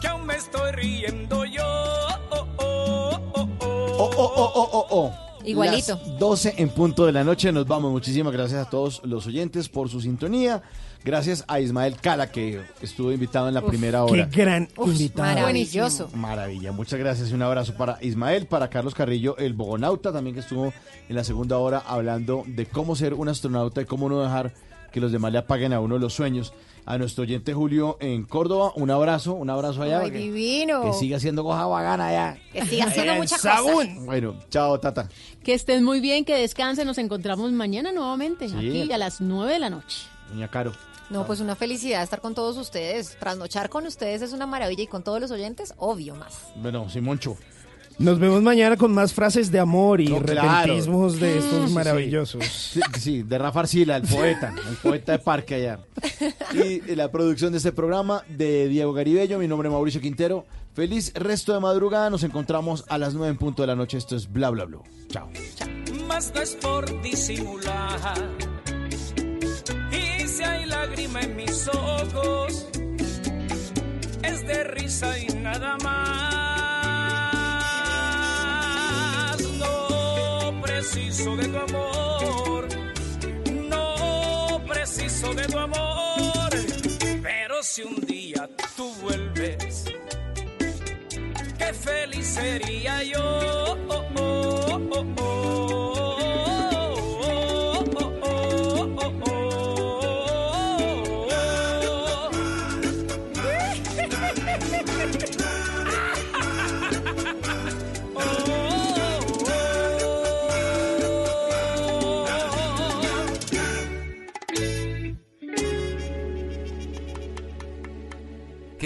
Que aún me estoy riendo yo. Oh, oh, oh, oh. Oh, oh, oh, oh, oh, oh. Igualito. Las 12 en punto de la noche. Nos vamos. Muchísimas gracias a todos los oyentes por su sintonía. Gracias a Ismael Cala, que estuvo invitado en la primera hora. Qué gran invitado. Maravilloso. Maravilla, muchas gracias y un abrazo para Ismael, para Carlos Carrillo, el bogonauta también que estuvo en la segunda hora hablando de cómo ser un astronauta y cómo no dejar que los demás le apaguen a uno los sueños. A nuestro oyente Julio en Córdoba, un abrazo, un abrazo allá. Ay, que, divino. que siga haciendo cosa bacana allá. Que siga haciendo muchas cosas. Bueno, chao Tata. Que estén muy bien, que descansen. Nos encontramos mañana nuevamente, Sí. aquí a las 9 de la noche. Doña Caro. No, pues una felicidad estar con todos ustedes. Trasnochar con ustedes es una maravilla y con todos los oyentes, obvio más. Bueno, Simoncho. Nos vemos mañana con más frases de amor y No, claro. de estos sí. maravillosos. Sí, sí, de Rafa Arcila, el poeta, el poeta de Parque allá. Y la producción de este programa de Diego Garibello, mi nombre es Mauricio Quintero. Feliz resto de madrugada, nos encontramos a las 9 en punto de la noche. Esto es Bla Bla Bla. Chao. Más no es por disimular. Y si hay lágrima en mis ojos, es de risa y nada más. Preciso de tu amor, no preciso de tu amor. Pero si un día tú vuelves, qué feliz sería yo.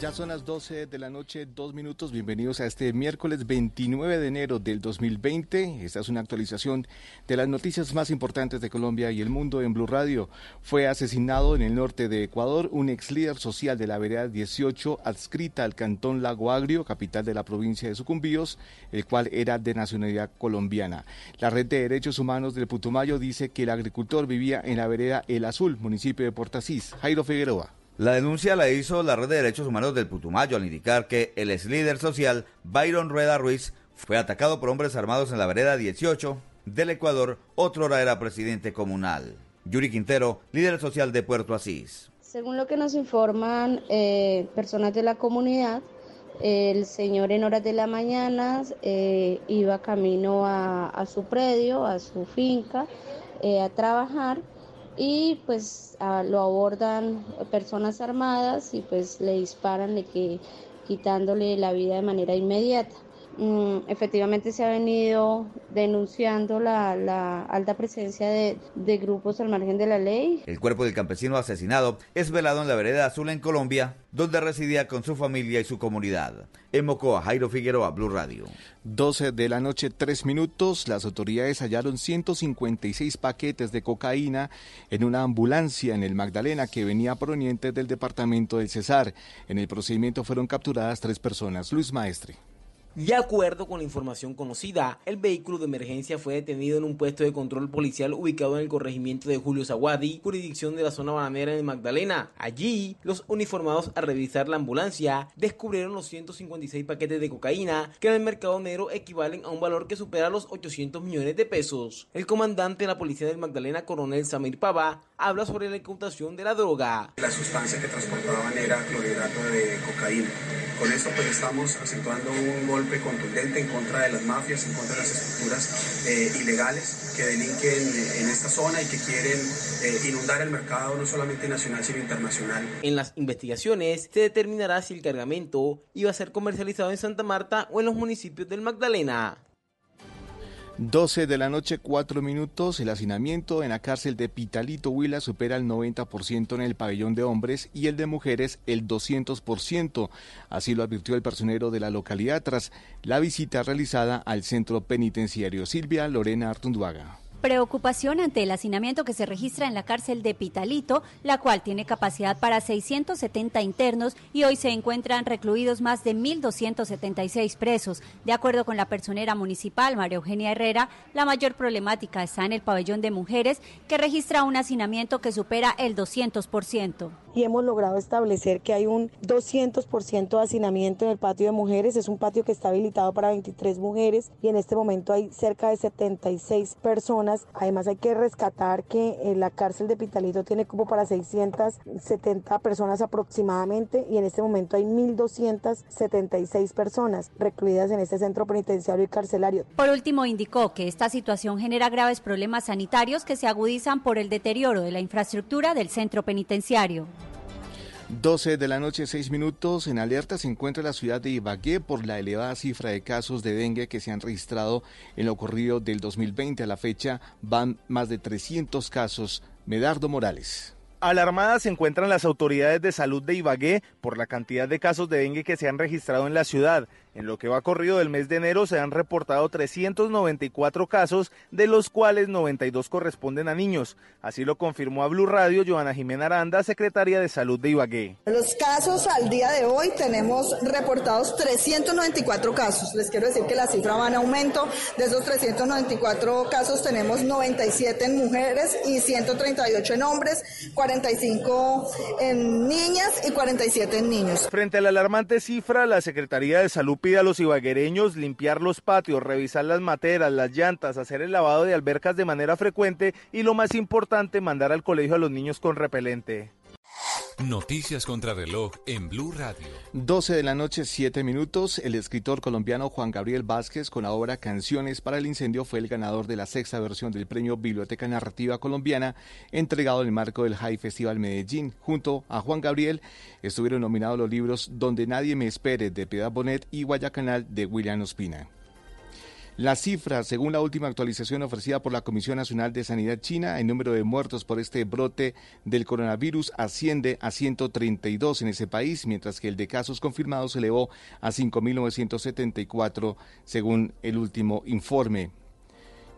Ya son las 12 de la noche, dos minutos. Bienvenidos a este miércoles 29 de enero del 2020. Esta es una actualización de las noticias más importantes de Colombia y el mundo en Blue Radio. Fue asesinado en el norte de Ecuador un ex líder social de la vereda 18 adscrita al cantón Lago Agrio, capital de la provincia de Sucumbíos, el cual era de nacionalidad colombiana. La red de derechos humanos del Putumayo dice que el agricultor vivía en la vereda El Azul, municipio de Portasís. Jairo Figueroa. La denuncia la hizo la Red de Derechos Humanos del Putumayo al indicar que el ex líder social Byron Rueda Ruiz fue atacado por hombres armados en la vereda 18 del Ecuador, otro hora era presidente comunal. Yuri Quintero, líder social de Puerto Asís. Según lo que nos informan eh, personas de la comunidad, el señor en horas de la mañana eh, iba camino a, a su predio, a su finca, eh, a trabajar y pues a- lo abordan personas armadas y pues le disparan de que quitándole la vida de manera inmediata. Mm, efectivamente se ha venido denunciando la, la alta presencia de, de grupos al margen de la ley. El cuerpo del campesino asesinado es velado en la vereda azul en Colombia, donde residía con su familia y su comunidad. En Mocoa, Jairo Figueroa, Blue Radio. 12 de la noche, 3 minutos. Las autoridades hallaron 156 paquetes de cocaína en una ambulancia en el Magdalena que venía proveniente del departamento del Cesar. En el procedimiento fueron capturadas tres personas. Luis Maestre. De acuerdo con la información conocida, el vehículo de emergencia fue detenido en un puesto de control policial ubicado en el corregimiento de Julio Zaguadi, jurisdicción de la zona bananera de Magdalena. Allí, los uniformados al revisar la ambulancia descubrieron los 156 paquetes de cocaína que en el mercado negro equivalen a un valor que supera los 800 millones de pesos. El comandante de la policía del Magdalena, coronel Samir Pava, habla sobre la incautación de la droga. La sustancia que transportaban era clorhidrato de cocaína. Con esto pues estamos acentuando un golpe contundente en contra de las mafias, en contra de las estructuras eh, ilegales que delinquen en esta zona y que quieren eh, inundar el mercado no solamente nacional sino internacional. En las investigaciones se determinará si el cargamento iba a ser comercializado en Santa Marta o en los municipios del Magdalena. 12 de la noche, 4 minutos. El hacinamiento en la cárcel de Pitalito Huila supera el 90% en el pabellón de hombres y el de mujeres el 200%. Así lo advirtió el personero de la localidad tras la visita realizada al centro penitenciario. Silvia Lorena Artunduaga. Preocupación ante el hacinamiento que se registra en la cárcel de Pitalito, la cual tiene capacidad para 670 internos y hoy se encuentran recluidos más de 1.276 presos. De acuerdo con la personera municipal, María Eugenia Herrera, la mayor problemática está en el pabellón de mujeres, que registra un hacinamiento que supera el 200% y hemos logrado establecer que hay un 200% de hacinamiento en el patio de mujeres. Es un patio que está habilitado para 23 mujeres y en este momento hay cerca de 76 personas. Además hay que rescatar que en la cárcel de Pitalito tiene como para 670 personas aproximadamente y en este momento hay 1.276 personas recluidas en este centro penitenciario y carcelario. Por último, indicó que esta situación genera graves problemas sanitarios que se agudizan por el deterioro de la infraestructura del centro penitenciario. 12 de la noche, 6 minutos. En alerta se encuentra la ciudad de Ibagué por la elevada cifra de casos de dengue que se han registrado en lo ocurrido del 2020. A la fecha van más de 300 casos. Medardo Morales. Alarmadas se encuentran las autoridades de salud de Ibagué por la cantidad de casos de dengue que se han registrado en la ciudad. En lo que va corrido del mes de enero se han reportado 394 casos, de los cuales 92 corresponden a niños. Así lo confirmó a Blue Radio Joana Jimena Aranda, secretaria de Salud de Ibagué. Los casos al día de hoy tenemos reportados 394 casos. Les quiero decir que la cifra va en aumento. De esos 394 casos tenemos 97 en mujeres y 138 en hombres, 45 en niñas y 47 en niños. Frente a la alarmante cifra, la Secretaría de Salud pide a los ibaguereños limpiar los patios, revisar las materas, las llantas, hacer el lavado de albercas de manera frecuente y lo más importante, mandar al colegio a los niños con repelente. Noticias contra reloj en Blue Radio. 12 de la noche, 7 minutos. El escritor colombiano Juan Gabriel Vázquez, con la obra Canciones para el Incendio, fue el ganador de la sexta versión del premio Biblioteca Narrativa Colombiana, entregado en el marco del High Festival Medellín. Junto a Juan Gabriel estuvieron nominados los libros Donde Nadie Me Espere de Piedad Bonet y Guayacanal de William Ospina. La cifra, según la última actualización ofrecida por la Comisión Nacional de Sanidad China, el número de muertos por este brote del coronavirus asciende a 132 en ese país, mientras que el de casos confirmados se elevó a 5.974, según el último informe.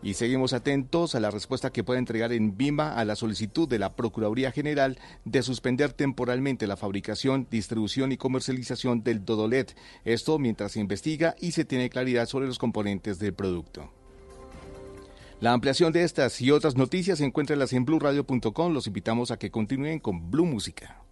Y seguimos atentos a la respuesta que puede entregar en BIMA a la solicitud de la Procuraduría General de suspender temporalmente la fabricación, distribución y comercialización del Dodolet. Esto mientras se investiga y se tiene claridad sobre los componentes del producto. La ampliación de estas y otras noticias se encuentra en blurradio.com. Los invitamos a que continúen con Blue Música.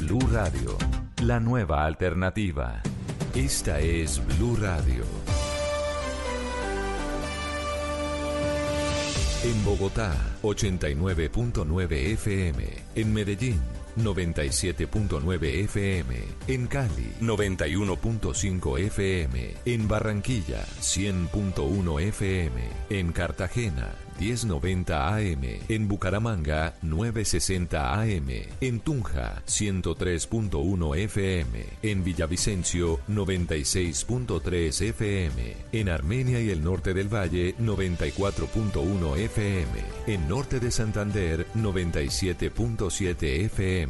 Blue Radio, la nueva alternativa. Esta es Blue Radio. En Bogotá, 89.9 FM. En Medellín, 97.9 FM, en Cali 91.5 FM, en Barranquilla 100.1 FM, en Cartagena 1090 AM, en Bucaramanga 960 AM, en Tunja 103.1 FM, en Villavicencio 96.3 FM, en Armenia y el norte del Valle 94.1 FM, en norte de Santander 97.7 FM.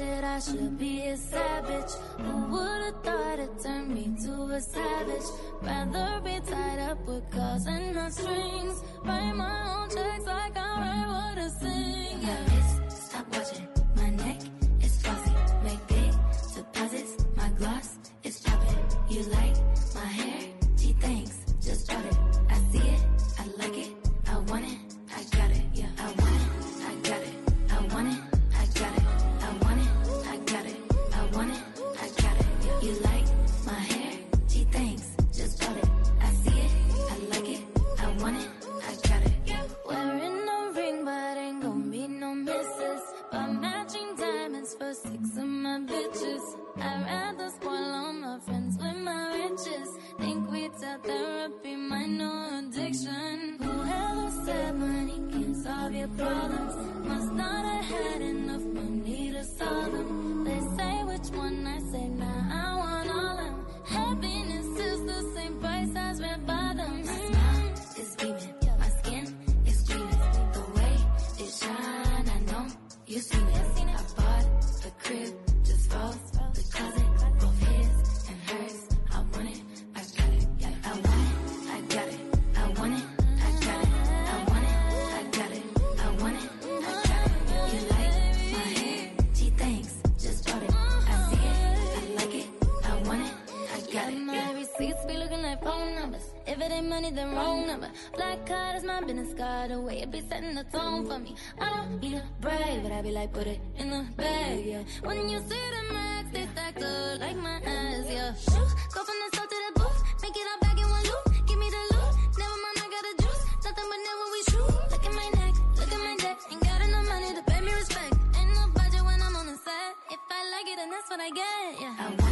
ratchet, I should be a savage. Who would've thought it turned me to a savage? Rather be tied up with cause and not strings. Write my own checks like I write what I sing. setting the tone for me. I don't mean to brave, but I be like, put it in the bag, yeah. When you see the max, they factor like my ass, yeah. Go from the south to the booth, make it all back in one loop. Give me the loot, never mind, I got a juice. Nothing but never we shoot. Look at my neck, look at my deck. Ain't got enough money to pay me respect. Ain't no budget when I'm on the set. If I like it, then that's what I get, yeah. I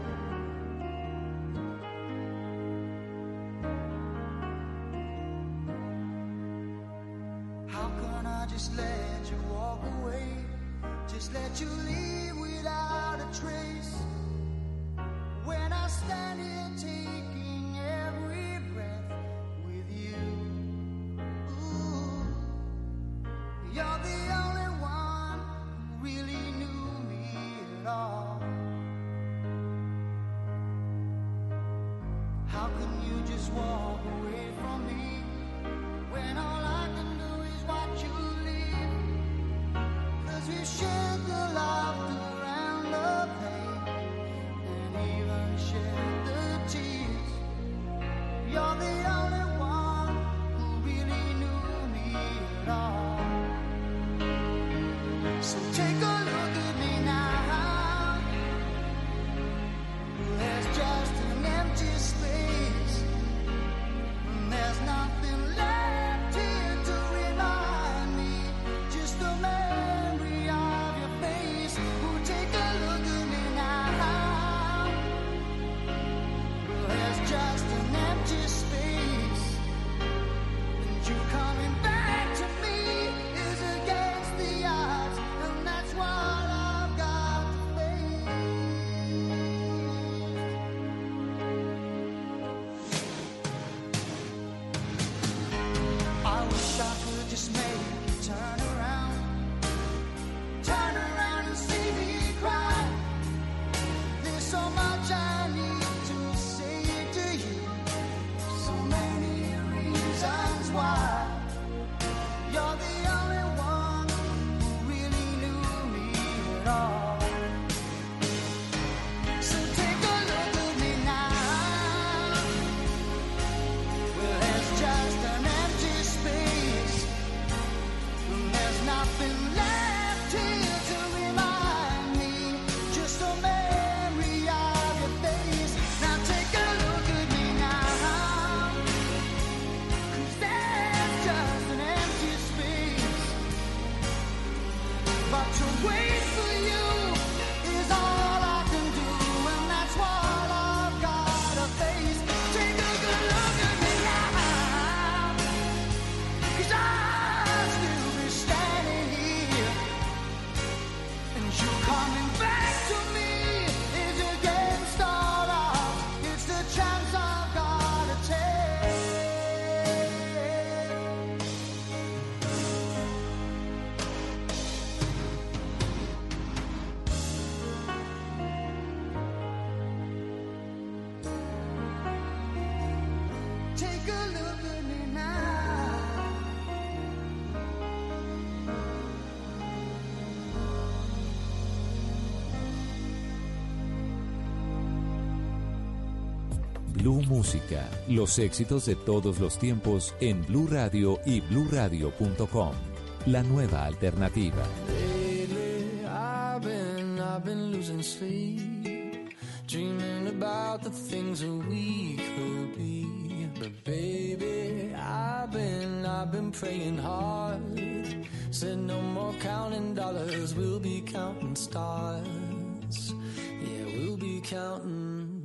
Blue Música, los éxitos de todos los tiempos en Blue Radio y bluradio.com. La nueva alternativa. Lately, I've been, I've been losing sleep, dreaming about the things that we could be. But baby, I've been, I've been praying hard. Said no more counting dollars, we'll be counting stars. Yeah, we'll be counting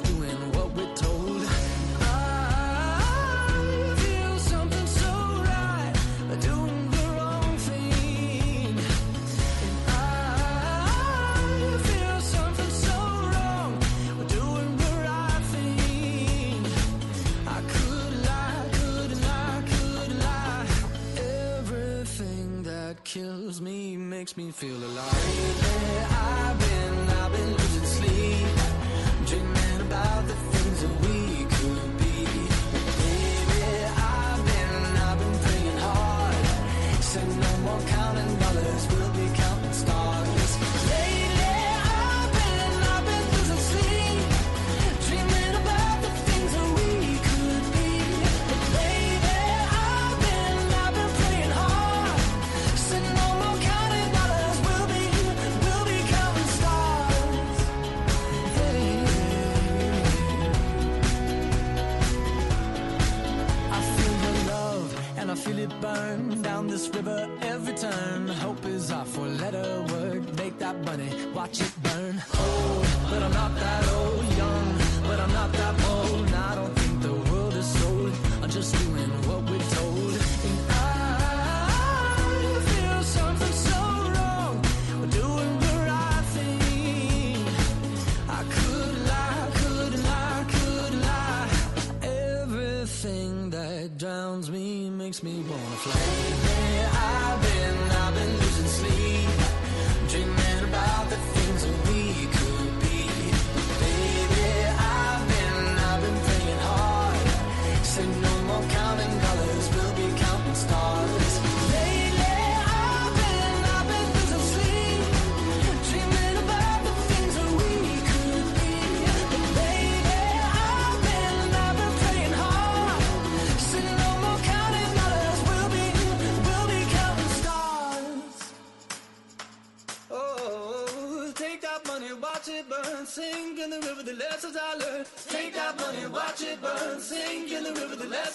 doing what we're told. I feel something so right. Doing the wrong thing. I feel something so wrong. Doing the right thing. I could lie, could lie, could lie. Everything that kills me makes me feel alive.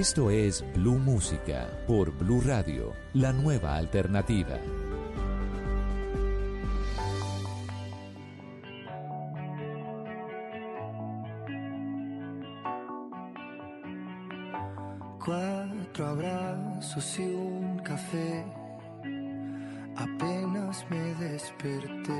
Esto es Blue Música por Blue Radio, la nueva alternativa. Cuatro abrazos y un café. Apenas me desperté.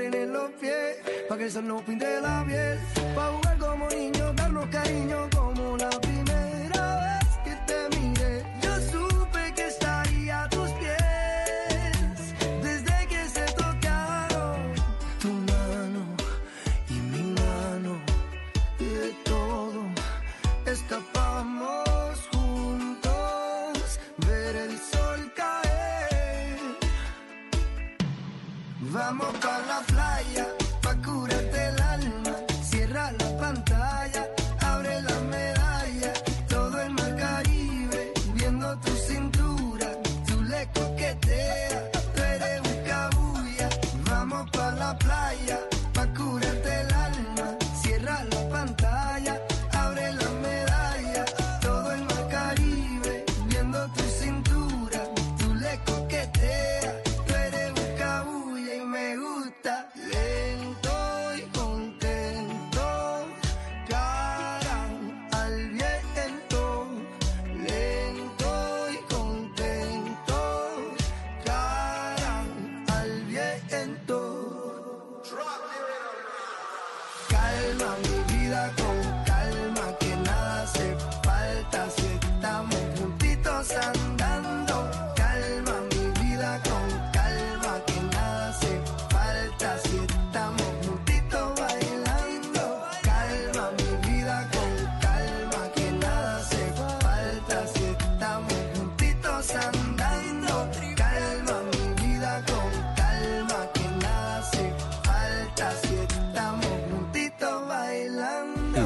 en los pies, para que el sol no pinte la piel, para jugar como niños, darnos cariño como una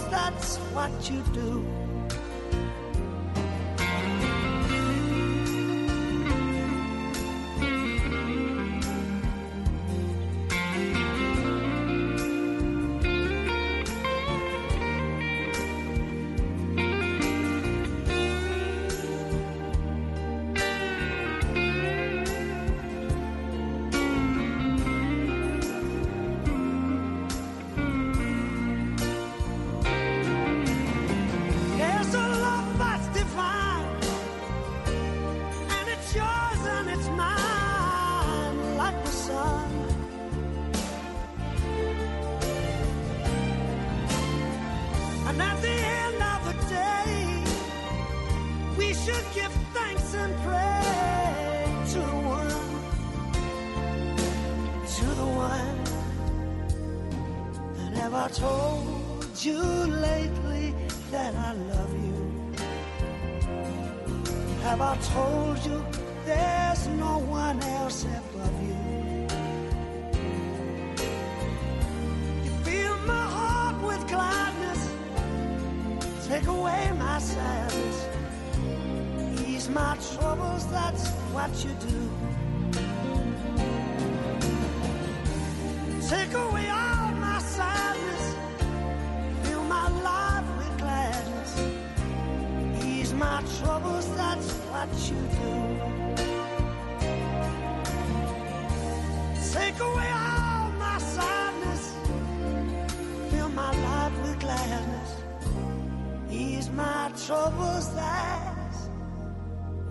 that's what you do.